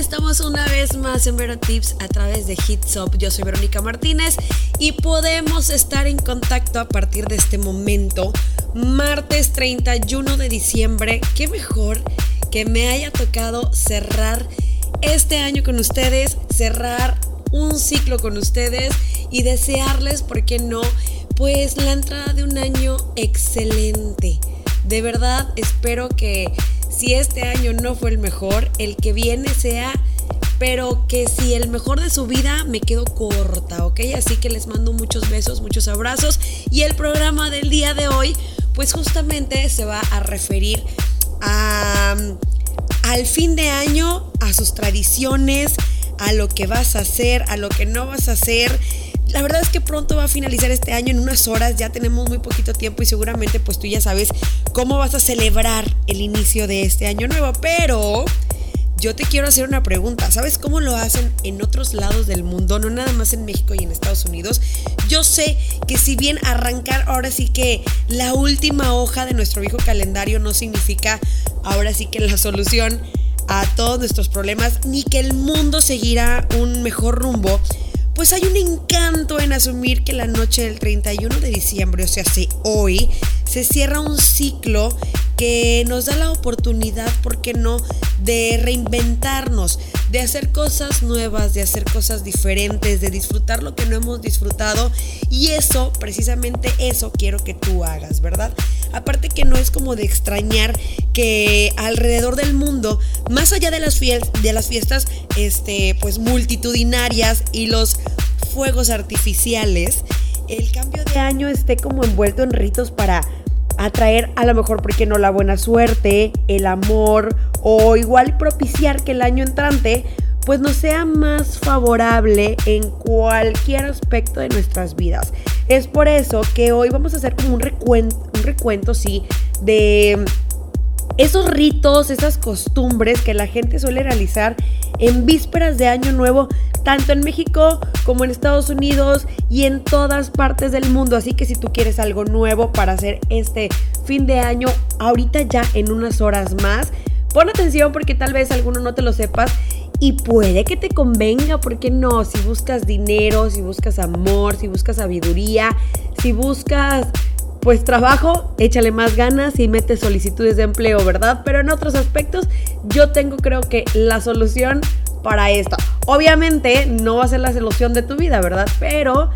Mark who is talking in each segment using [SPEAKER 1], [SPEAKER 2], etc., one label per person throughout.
[SPEAKER 1] Estamos una vez más en Vero Tips a través de Hits Up. Yo soy Verónica Martínez y podemos estar en contacto a partir de este momento, martes 31 de diciembre. Qué mejor que me haya tocado cerrar este año con ustedes, cerrar un ciclo con ustedes y desearles, ¿por qué no? Pues la entrada de un año excelente. De verdad espero que si este año no fue el mejor, el que viene sea, pero que si el mejor de su vida me quedo corta, ¿ok? Así que les mando muchos besos, muchos abrazos y el programa del día de hoy, pues justamente se va a referir a, al fin de año, a sus tradiciones, a lo que vas a hacer, a lo que no vas a hacer. La verdad es que pronto va a finalizar este año en unas horas, ya tenemos muy poquito tiempo y seguramente pues tú ya sabes cómo vas a celebrar el inicio de este año nuevo, pero yo te quiero hacer una pregunta. ¿Sabes cómo lo hacen en otros lados del mundo? No nada más en México y en Estados Unidos. Yo sé que si bien arrancar ahora sí que la última hoja de nuestro viejo calendario no significa ahora sí que la solución a todos nuestros problemas, ni que el mundo seguirá un mejor rumbo, pues hay un encanto en asumir que la noche del 31 de diciembre, o sea, si hoy, se cierra un ciclo que nos da la oportunidad, ¿por qué no?, de reinventarnos, de hacer cosas nuevas, de hacer cosas diferentes, de disfrutar lo que no hemos disfrutado. Y eso, precisamente eso quiero que tú hagas, ¿verdad? Aparte que no es como de extrañar que alrededor del mundo, más allá de las, de las fiestas, este, pues multitudinarias y los fuegos artificiales, el cambio de año esté como envuelto en ritos para atraer a lo mejor, porque no? La buena suerte, el amor o igual propiciar que el año entrante pues nos sea más favorable en cualquier aspecto de nuestras vidas. Es por eso que hoy vamos a hacer como un recuento, un recuento, sí, de esos ritos, esas costumbres que la gente suele realizar en vísperas de Año Nuevo, tanto en México como en Estados Unidos y en todas partes del mundo. Así que si tú quieres algo nuevo para hacer este fin de año, ahorita ya en unas horas más, pon atención porque tal vez alguno no te lo sepas y puede que te convenga, ¿por qué no? Si buscas dinero, si buscas amor, si buscas sabiduría, si buscas pues trabajo, échale más ganas y mete solicitudes de empleo, ¿verdad? Pero en otros aspectos yo tengo creo que la solución para esto. Obviamente no va a ser la solución de tu vida, ¿verdad? Pero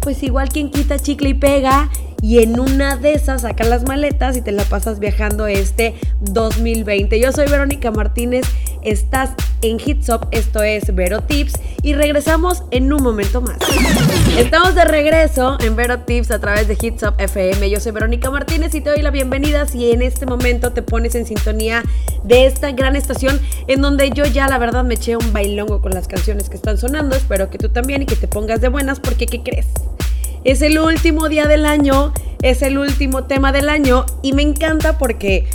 [SPEAKER 1] pues igual quien quita chicle y pega y en una de esas sacas las maletas y te la pasas viajando este 2020. Yo soy Verónica Martínez, estás en Hitsop, esto es Vero Tips y regresamos en un momento más. Estamos de regreso en Vero Tips a través de Hitsop FM. Yo soy Verónica Martínez y te doy la bienvenida si en este momento te pones en sintonía de esta gran estación en donde yo ya la verdad me eché un bailongo con las canciones que están sonando. Espero que tú también y que te pongas de buenas porque ¿qué crees? Es el último día del año, es el último tema del año y me encanta porque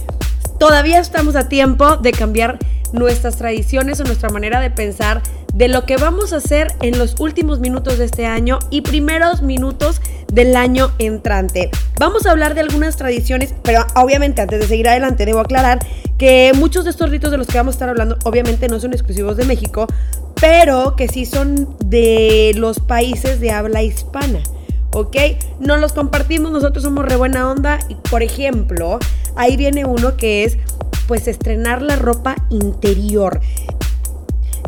[SPEAKER 1] todavía estamos a tiempo de cambiar nuestras tradiciones o nuestra manera de pensar de lo que vamos a hacer en los últimos minutos de este año y primeros minutos del año entrante. Vamos a hablar de algunas tradiciones, pero obviamente antes de seguir adelante debo aclarar que muchos de estos ritos de los que vamos a estar hablando obviamente no son exclusivos de México, pero que sí son de los países de habla hispana. ¿ok? No los compartimos, nosotros somos re buena onda y por ejemplo, ahí viene uno que es pues estrenar la ropa interior.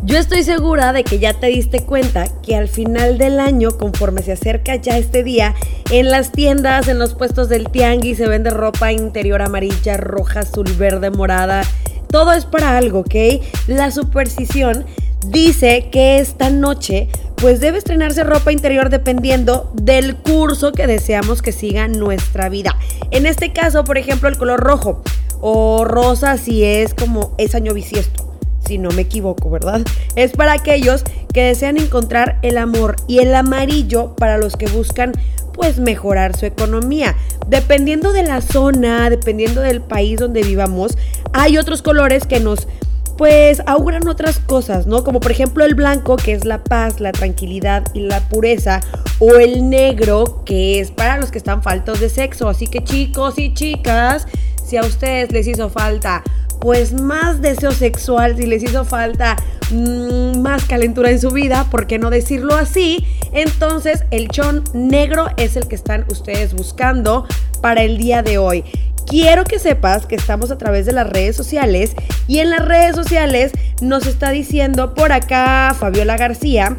[SPEAKER 1] Yo estoy segura de que ya te diste cuenta que al final del año, conforme se acerca ya este día, en las tiendas, en los puestos del tianguis se vende ropa interior amarilla, roja, azul, verde, morada. Todo es para algo, ¿ok? La superstición dice que esta noche pues debe estrenarse ropa interior dependiendo del curso que deseamos que siga nuestra vida. En este caso, por ejemplo, el color rojo o rosa si es como es año bisiesto si no me equivoco, ¿verdad? Es para aquellos que desean encontrar el amor y el amarillo para los que buscan pues mejorar su economía. Dependiendo de la zona, dependiendo del país donde vivamos, hay otros colores que nos pues auguran otras cosas, ¿no? Como por ejemplo el blanco, que es la paz, la tranquilidad y la pureza, o el negro, que es para los que están faltos de sexo. Así que chicos y chicas, si a ustedes les hizo falta pues más deseo sexual, si les hizo falta mm, más calentura en su vida, ¿por qué no decirlo así? Entonces el chon negro es el que están ustedes buscando para el día de hoy. Quiero que sepas que estamos a través de las redes sociales y en las redes sociales nos está diciendo por acá Fabiola García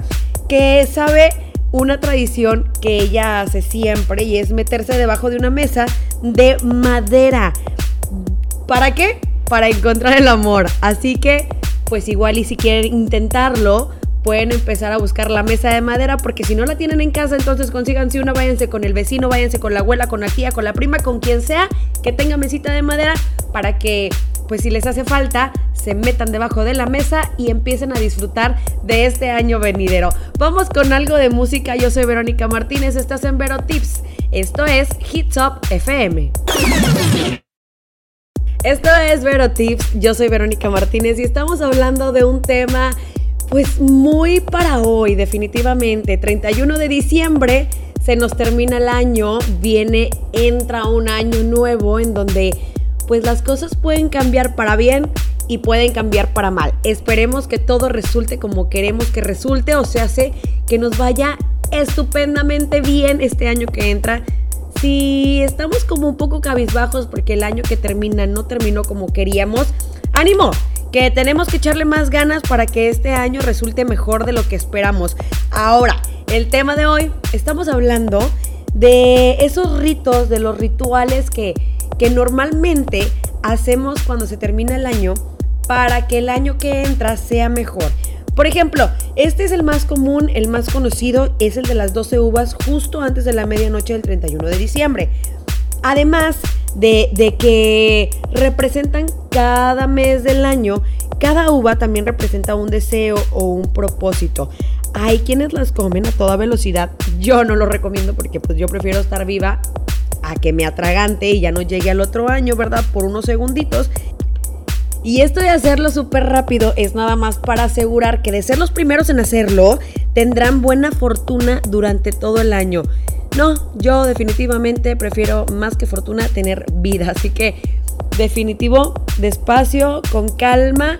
[SPEAKER 1] que sabe una tradición que ella hace siempre y es meterse debajo de una mesa de madera. ¿Para qué? Para encontrar el amor. Así que, pues igual y si quieren intentarlo, pueden empezar a buscar la mesa de madera porque si no la tienen en casa, entonces consíganse una, váyanse con el vecino, váyanse con la abuela, con la tía, con la prima, con quien sea que tenga mesita de madera para que pues si les hace falta, se metan debajo de la mesa y empiecen a disfrutar de este año venidero. Vamos con algo de música. Yo soy Verónica Martínez, estás en Vero Tips. Esto es Hits Up FM. Esto es Vero Tips. Yo soy Verónica Martínez y estamos hablando de un tema pues muy para hoy, definitivamente. 31 de diciembre se nos termina el año, viene, entra un año nuevo en donde pues las cosas pueden cambiar para bien y pueden cambiar para mal. Esperemos que todo resulte como queremos que resulte, o sea, que nos vaya estupendamente bien este año que entra. Si estamos como un poco cabizbajos porque el año que termina no terminó como queríamos, ánimo, que tenemos que echarle más ganas para que este año resulte mejor de lo que esperamos. Ahora, el tema de hoy, estamos hablando de esos ritos, de los rituales que, que normalmente hacemos cuando se termina el año para que el año que entra sea mejor. Por ejemplo, este es el más común, el más conocido, es el de las 12 uvas justo antes de la medianoche del 31 de diciembre. Además de, de, que representan cada mes del año, cada uva también representa un deseo o un propósito. Hay quienes las comen a toda velocidad. Yo no lo recomiendo porque pues yo prefiero estar viva a que me atragante y ya no llegue al otro año, ¿verdad? Por unos segunditos. Y esto de hacerlo súper rápido es nada más para asegurar que de ser los primeros en hacerlo, tendrán buena fortuna durante todo el año. No, yo definitivamente prefiero más que fortuna tener vida. Así que definitivo, despacio, con calma,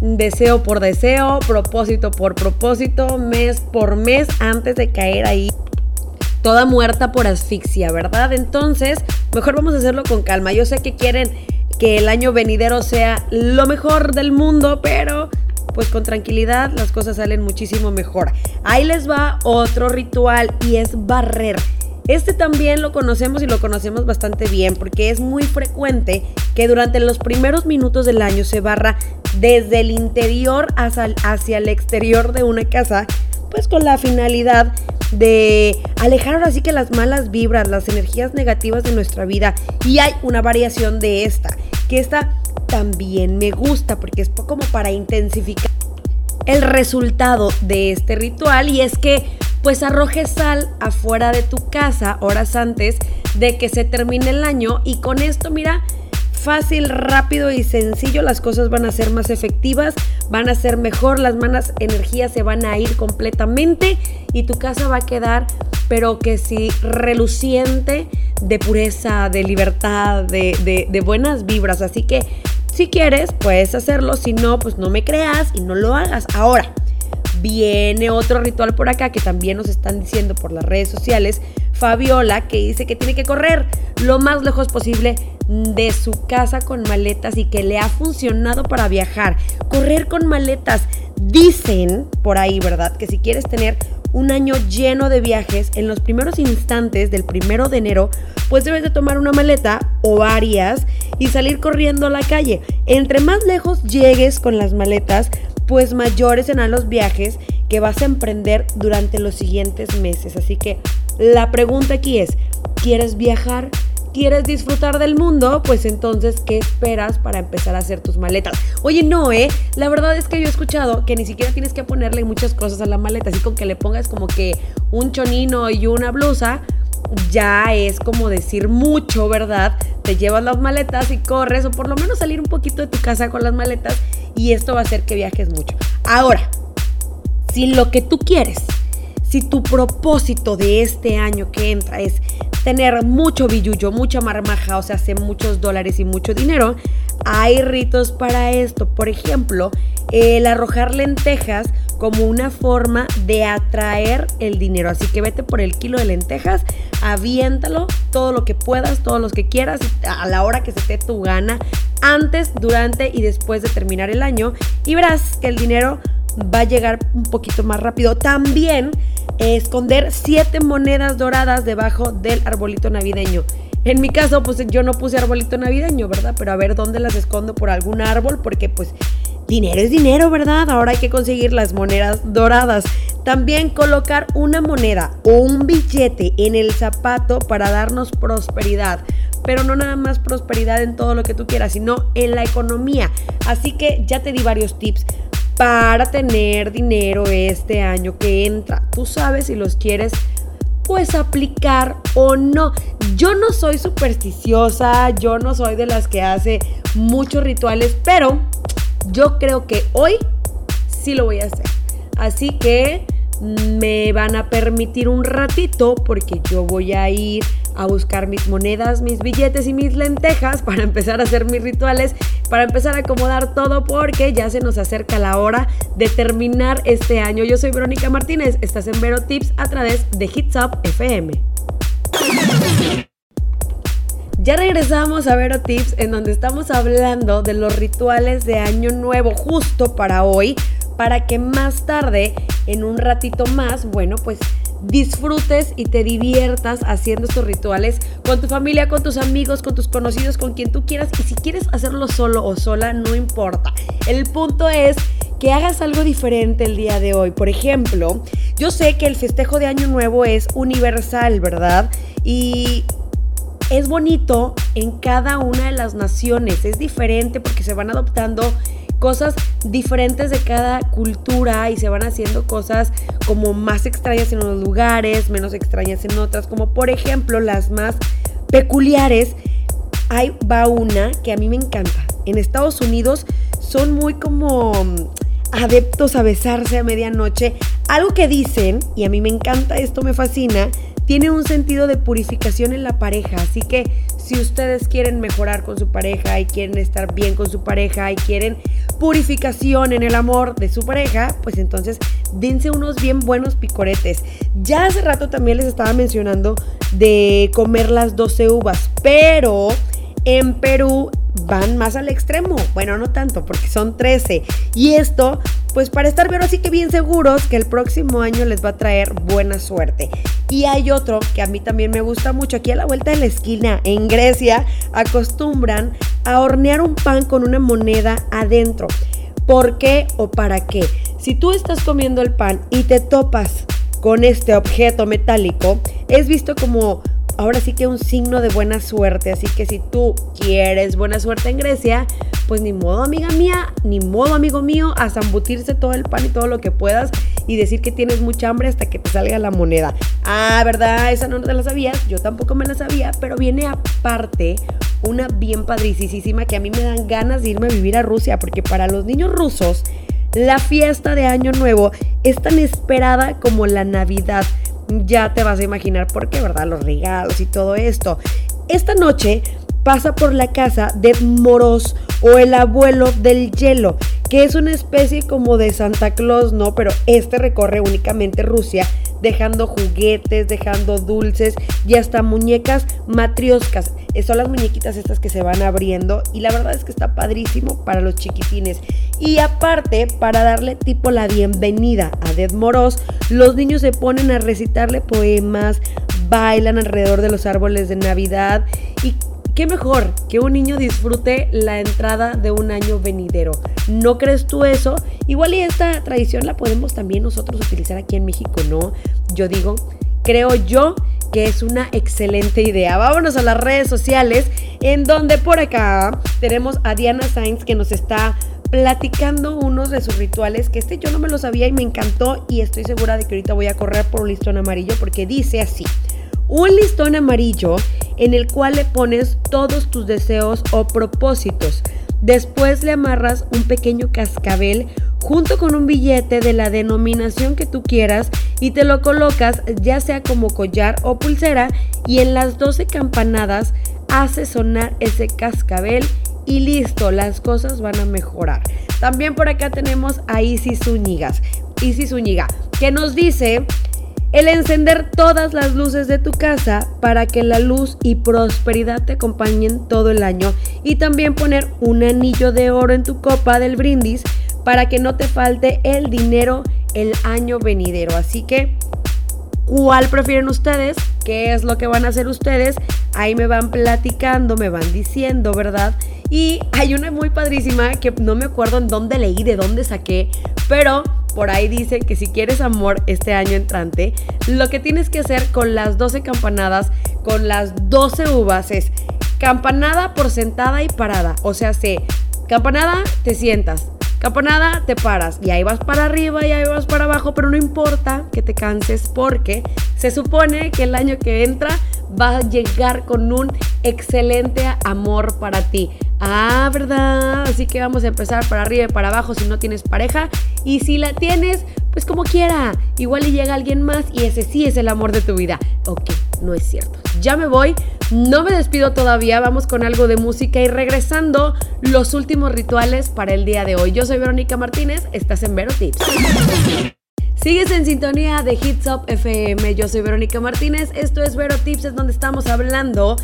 [SPEAKER 1] deseo por deseo, propósito por propósito, mes por mes, antes de caer ahí toda muerta por asfixia, ¿verdad? Entonces, mejor vamos a hacerlo con calma. Yo sé que quieren que el año venidero sea lo mejor del mundo, pero pues con tranquilidad las cosas salen muchísimo mejor. Ahí les va otro ritual y es barrer. Este también lo conocemos y lo conocemos bastante bien porque es muy frecuente que durante los primeros minutos del año se barra desde el interior hacia, el exterior de una casa, pues con la finalidad de alejar ahora sí que las malas vibras, las energías negativas de nuestra vida. Y hay una variación de esta, que esta también me gusta porque es como para intensificar el resultado de este ritual y es que pues arrojes sal afuera de tu casa horas antes de que se termine el año y con esto mira fácil, rápido y sencillo, las cosas van a ser más efectivas, van a ser mejor, las malas energías se van a ir completamente y tu casa va a quedar, pero que sí, reluciente de pureza, de libertad, de, de buenas vibras. Así que si quieres, puedes hacerlo, si no, pues no me creas y no lo hagas. Ahora, viene otro ritual por acá que también nos están diciendo por las redes sociales. Fabiola, que dice que tiene que correr lo más lejos posible de su casa con maletas y que le ha funcionado para viajar. Correr con maletas. Dicen por ahí, ¿verdad? Que si quieres tener un año lleno de viajes, en los primeros instantes del primero de enero, pues debes de tomar una maleta o varias y salir corriendo a la calle. Entre más lejos llegues con las maletas, pues mayores serán los viajes que vas a emprender durante los siguientes meses. Así que la pregunta aquí es, ¿quieres viajar? ¿Quieres disfrutar del mundo? Pues entonces, ¿qué esperas para empezar a hacer tus maletas? Oye, no, ¿eh? La verdad es que yo he escuchado que ni siquiera tienes que ponerle muchas cosas a la maleta, así con que le pongas como que un chonino y una blusa, ya es como decir mucho, ¿verdad? Te llevas las maletas y corres, o por lo menos salir un poquito de tu casa con las maletas, y esto va a hacer que viajes mucho. Ahora, si lo que tú quieres, si tu propósito de este año que entra es tener mucho billullo, mucha marmaja, o sea, hace muchos dólares y mucho dinero, hay ritos para esto. Por ejemplo, el arrojar lentejas como una forma de atraer el dinero. Así que vete por el kilo de lentejas, aviéntalo todo lo que puedas, todos los que quieras, a la hora que se te tu gana, antes, durante y después de terminar el año. Y verás que el dinero va a llegar un poquito más rápido. También esconder siete monedas doradas debajo del arbolito navideño. En mi caso, pues yo no puse arbolito navideño, ¿verdad? Pero a ver dónde las escondo por algún árbol, porque pues dinero es dinero, ¿verdad? Ahora hay que conseguir las monedas doradas. También colocar una moneda o un billete en el zapato para darnos prosperidad. Pero no nada más prosperidad en todo lo que tú quieras, sino en la economía. Así que ya te di varios tips para tener dinero este año que entra. Tú sabes si los quieres pues aplicar o no. Yo no soy supersticiosa, yo no soy de las que hace muchos rituales, pero yo creo que hoy sí lo voy a hacer. Así que me van a permitir un ratito porque yo voy a ir a buscar mis monedas, mis billetes y mis lentejas para empezar a hacer mis rituales, para empezar a acomodar todo porque ya se nos acerca la hora de terminar este año. Yo soy Verónica Martínez, estás en Vero Tips a través de Hits Up FM. Ya regresamos a Vero Tips en donde estamos hablando de los rituales de Año Nuevo justo para hoy, para que más tarde, en un ratito más, bueno, pues disfrutes y te diviertas haciendo estos rituales con tu familia, con tus amigos, con tus conocidos, con quien tú quieras. Y si quieres hacerlo solo o sola, no importa. El punto es que hagas algo diferente el día de hoy. Por ejemplo, yo sé que el festejo de Año Nuevo es universal, ¿verdad? Y es bonito en cada una de las naciones. Es diferente porque se van adoptando cosas diferentes de cada cultura y se van haciendo cosas como más extrañas en unos lugares, menos extrañas en otras, como por ejemplo las más peculiares. Ahí va una que a mí me encanta. En Estados Unidos son muy como mm, adeptos a besarse a medianoche. Algo que dicen, y a mí me encanta, esto me fascina, tiene un sentido de purificación en la pareja. Así que si ustedes quieren mejorar con su pareja y quieren estar bien con su pareja y quieren purificación en el amor de su pareja, pues entonces dense unos bien buenos picoretes. Ya hace rato también les estaba mencionando de comer las 12 uvas, pero en Perú van más al extremo. Bueno, no tanto, porque son 13. Y esto, pues para estar bien así que bien seguros que el próximo año les va a traer buena suerte. Y hay otro que a mí también me gusta mucho. Aquí a la vuelta de la esquina, en Grecia, acostumbran a hornear un pan con una moneda adentro. ¿Por qué o para qué? Si tú estás comiendo el pan y te topas con este objeto metálico, es visto como ahora sí que un signo de buena suerte. Así que si tú quieres buena suerte en Grecia, pues ni modo amiga mía, ni modo amigo mío, a zambutirse todo el pan y todo lo que puedas y decir que tienes mucha hambre hasta que te salga la moneda. Ah, ¿verdad? Esa no te la sabías, yo tampoco me la sabía, pero viene aparte una bien padricísima que a mí me dan ganas de irme a vivir a Rusia, porque para los niños rusos, la fiesta de Año Nuevo es tan esperada como la Navidad ya te vas a imaginar por qué, ¿verdad? Los regalos y todo esto. Esta noche pasa por la casa de Moros o el abuelo del hielo, que es una especie como de Santa Claus, ¿no? Pero este recorre únicamente Rusia, dejando juguetes, dejando dulces y hasta muñecas matrioscas. Son las muñequitas estas que se van abriendo y la verdad es que está padrísimo para los chiquitines. Y aparte, para darle tipo la bienvenida a Dead Moros, los niños se ponen a recitarle poemas, bailan alrededor de los árboles de Navidad y ¿Qué mejor que un niño disfrute la entrada de un año venidero? ¿No crees tú eso? Igual y esta tradición la podemos también nosotros utilizar aquí en México, ¿no? Yo digo, creo yo que es una excelente idea. Vámonos a las redes sociales, en donde por acá tenemos a Diana Sainz que nos está platicando unos de sus rituales, que este yo no me lo sabía y me encantó y estoy segura de que ahorita voy a correr por un listón amarillo porque dice así un listón amarillo en el cual le pones todos tus deseos o propósitos. Después le amarras un pequeño cascabel junto con un billete de la denominación que tú quieras y te lo colocas ya sea como collar o pulsera y en las 12 campanadas hace sonar ese cascabel y listo, las cosas van a mejorar. También por acá tenemos a Isis Zúñigas. Isis Zúñiga, que nos dice el encender todas las luces de tu casa para que la luz y prosperidad te acompañen todo el año. Y también poner un anillo de oro en tu copa del brindis para que no te falte el dinero el año venidero. Así que, ¿cuál prefieren ustedes? ¿Qué es lo que van a hacer ustedes? Ahí me van platicando, me van diciendo, ¿verdad? Y hay una muy padrísima que no me acuerdo en dónde leí, de dónde saqué, pero por ahí dice que si quieres amor este año entrante, lo que tienes que hacer con las 12 campanadas, con las 12 uvas es campanada por sentada y parada. O sea, se campanada te sientas, campanada te paras y ahí vas para arriba y ahí vas para abajo, pero no importa que te canses porque se supone que el año que entra va a llegar con un excelente amor para ti. Ah, ¿verdad? Así que vamos a empezar para arriba y para abajo si no tienes pareja. Y si la tienes, pues como quiera. Igual y llega alguien más y ese sí es el amor de tu vida. Ok, no es cierto. Ya me voy. No me despido todavía. Vamos con algo de música y regresando los últimos rituales para el día de hoy. Yo soy Verónica Martínez. Estás en Vero Tips. Sigues en sintonía de Hits Up FM. Yo soy Verónica Martínez. Esto es Vero Tips, es donde estamos hablando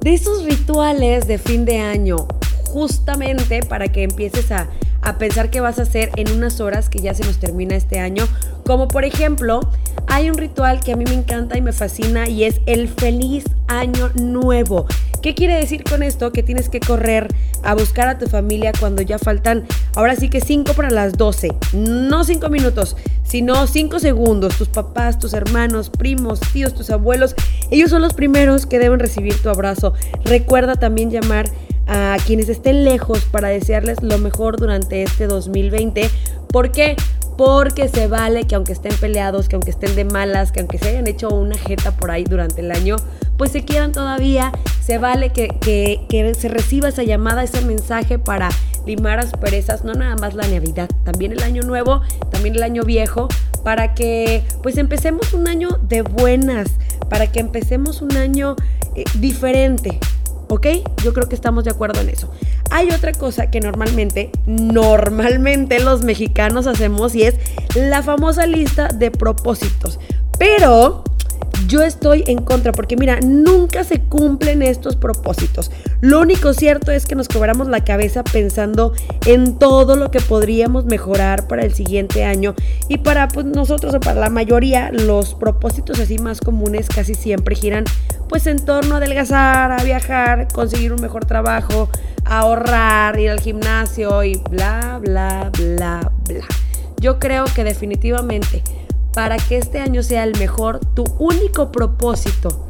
[SPEAKER 1] de esos rituales de fin de año, justamente para que empieces a, a pensar qué vas a hacer en unas horas que ya se nos termina este año. Como por ejemplo, hay un ritual que a mí me encanta y me fascina y es el feliz año nuevo. ¿Qué quiere decir con esto? Que tienes que correr a buscar a tu familia cuando ya faltan, ahora sí que 5 para las 12, no 5 minutos, sino 5 segundos. Tus papás, tus hermanos, primos, tíos, tus abuelos, ellos son los primeros que deben recibir tu abrazo. Recuerda también llamar a quienes estén lejos para desearles lo mejor durante este 2020. ¿Por qué? Porque se vale que aunque estén peleados, que aunque estén de malas, que aunque se hayan hecho una jeta por ahí durante el año, pues se quieran todavía, se vale que, que, se reciba esa llamada, ese mensaje para limar asperezas, no nada más la Navidad, también el año nuevo, también el año viejo, para que pues empecemos un año de buenas, para que empecemos un año eh, diferente, ¿Ok? Yo creo que estamos de acuerdo en eso. Hay otra cosa que normalmente, normalmente los mexicanos hacemos y es la famosa lista de propósitos. Pero yo estoy en contra porque mira, nunca se cumplen estos propósitos. Lo único cierto es que nos cobramos la cabeza pensando en todo lo que podríamos mejorar para el siguiente año y para pues, nosotros o para la mayoría los propósitos así más comunes casi siempre giran pues en torno a adelgazar, a viajar, conseguir un mejor trabajo, ahorrar, ir al gimnasio y bla bla bla bla. Yo creo que definitivamente para que este año sea el mejor, tu único propósito,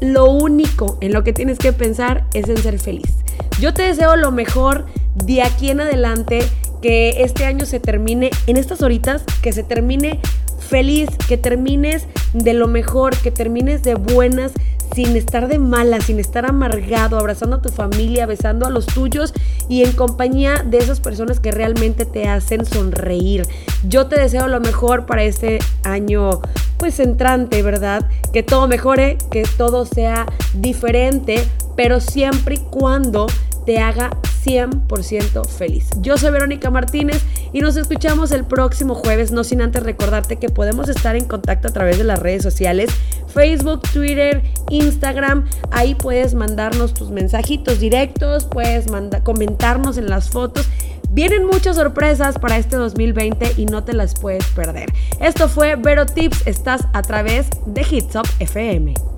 [SPEAKER 1] lo único en lo que tienes que pensar es en ser feliz. Yo te deseo lo mejor de aquí en adelante, que este año se termine en estas horitas, que se termine feliz, que termines de lo mejor, que termines de buenas sin estar de mala, sin estar amargado, abrazando a tu familia, besando a los tuyos y en compañía de esas personas que realmente te hacen sonreír. Yo te deseo lo mejor para este año pues entrante, ¿verdad? Que todo mejore, que todo sea diferente, pero siempre y cuando te haga 100% feliz. Yo soy Verónica Martínez y nos escuchamos el próximo jueves, no sin antes recordarte que podemos estar en contacto a través de las redes sociales, Facebook, Twitter, Instagram, ahí puedes mandarnos tus mensajitos directos, puedes comentarnos en las fotos. Vienen muchas sorpresas para este 2020 y no te las puedes perder. Esto fue Vero Tips, estás a través de Hits FM.